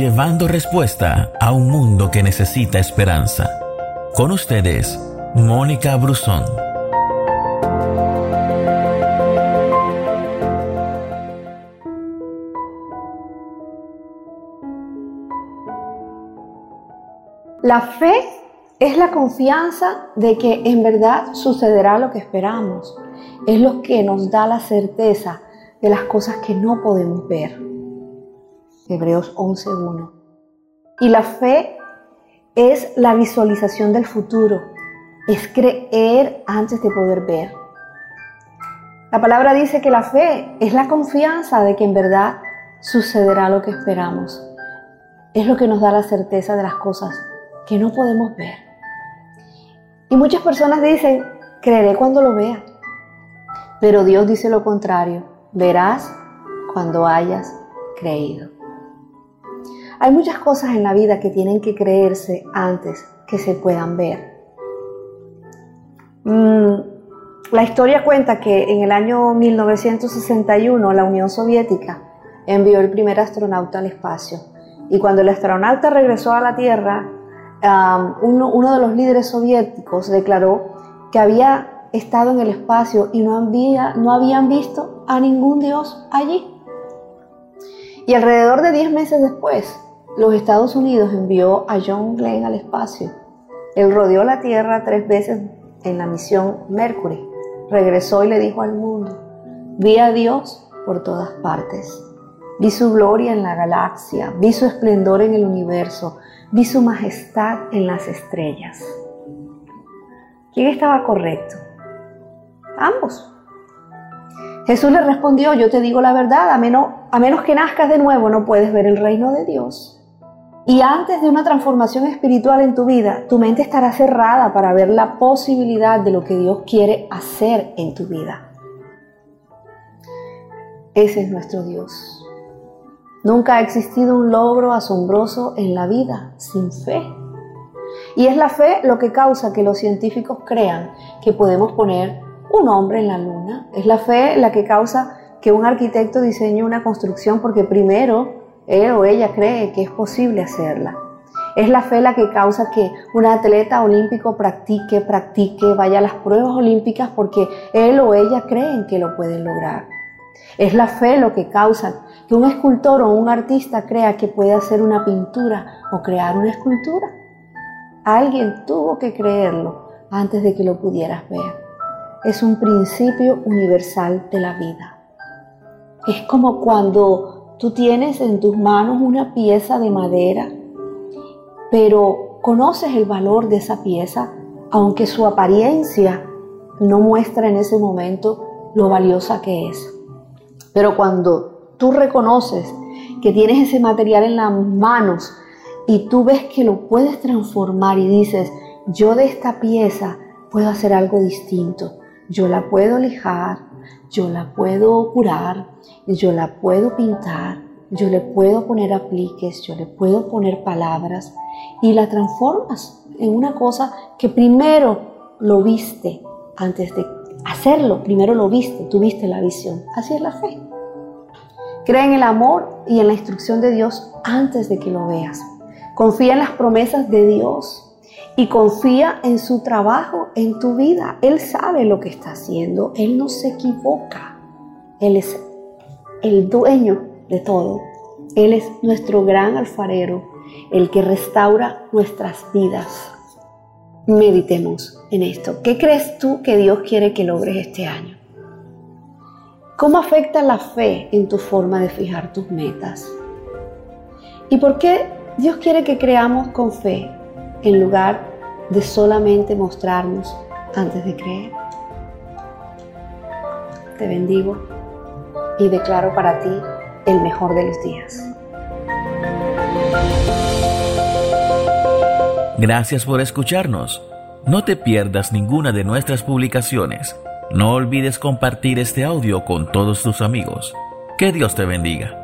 llevando respuesta a un mundo que necesita esperanza. Con ustedes, Mónica Brusón. La fe es la confianza de que en verdad sucederá lo que esperamos. Es lo que nos da la certeza de las cosas que no podemos ver. Hebreos 11.1. Y la fe es la visualización del futuro, es creer antes de poder ver. La palabra dice que la fe es la confianza de que en verdad sucederá lo que esperamos. Es lo que nos da la certeza de las cosas que no podemos ver. Y muchas personas dicen, creeré cuando lo vea. Pero Dios dice lo contrario, verás cuando hayas creído. Hay muchas cosas en la vida que tienen que creerse antes que se puedan ver. Mm, la historia cuenta que en el año 1961 la Unión Soviética envió el primer astronauta al espacio. Y cuando el astronauta regresó a la Tierra, uno, de los líderes soviéticos declaró que había estado en el espacio y no, había, no habían visto a ningún dios allí. Y alrededor de 10 meses después, los Estados Unidos envió a John Glenn al espacio. Él rodeó la Tierra tres veces en la misión Mercury. Regresó y le dijo al mundo, vi a Dios por todas partes. Vi su gloria en la galaxia, vi su esplendor en el universo, vi su majestad en las estrellas. ¿Quién estaba correcto? Ambos. Jesús le respondió, yo te digo la verdad, a menos, a menos que nazcas de nuevo no puedes ver el reino de Dios. Y antes de una transformación espiritual en tu vida, tu mente estará cerrada para ver la posibilidad de lo que Dios quiere hacer en tu vida. Ese es nuestro Dios. Nunca ha existido un logro asombroso en la vida sin fe. Y es la fe lo que causa que los científicos crean que podemos poner un hombre en la luna. Es la fe la que causa que un arquitecto diseñe una construcción porque primero él o ella cree que es posible hacerla. Es la fe la que causa que un atleta olímpico practique, practique, vaya a las pruebas olímpicas porque él o ella creen que lo pueden lograr. Es la fe lo que causa que un escultor o un artista crea que puede hacer una pintura o crear una escultura. Alguien tuvo que creerlo antes de que lo pudieras ver. Es un principio universal de la vida. Es como cuando tú tienes en tus manos una pieza de madera, pero conoces el valor de esa pieza, aunque su apariencia no muestra en ese momento lo valiosa que es. Pero cuando tú reconoces que tienes ese material en las manos y tú ves que lo puedes transformar y dices, yo de esta pieza puedo hacer algo distinto, yo la puedo lijar, yo la puedo curar, yo la puedo pintar, yo le puedo poner apliques, yo le puedo poner palabras y la transformas en una cosa que primero lo viste antes de hacerlo, primero lo viste, tuviste la visión. Así es la fe. Cree en el amor y en la instrucción de Dios antes de que lo veas. Confía en las promesas de Dios y confía en su trabajo en tu vida. Él sabe lo que está haciendo, Él no se equivoca. Él es el dueño de todo. Él es nuestro gran alfarero, el que restaura nuestras vidas meditemos en esto. ¿Qué crees tú que Dios quiere que logres este año? ¿Cómo afecta la fe en tu forma de fijar tus metas? ¿Y por qué Dios quiere que creamos con fe en lugar de solamente mostrarnos antes de creer? Te bendigo y declaro para ti el mejor de los días. Gracias por escucharnos. No te pierdas ninguna de nuestras publicaciones. No olvides compartir este audio con todos tus amigos. Que Dios te bendiga.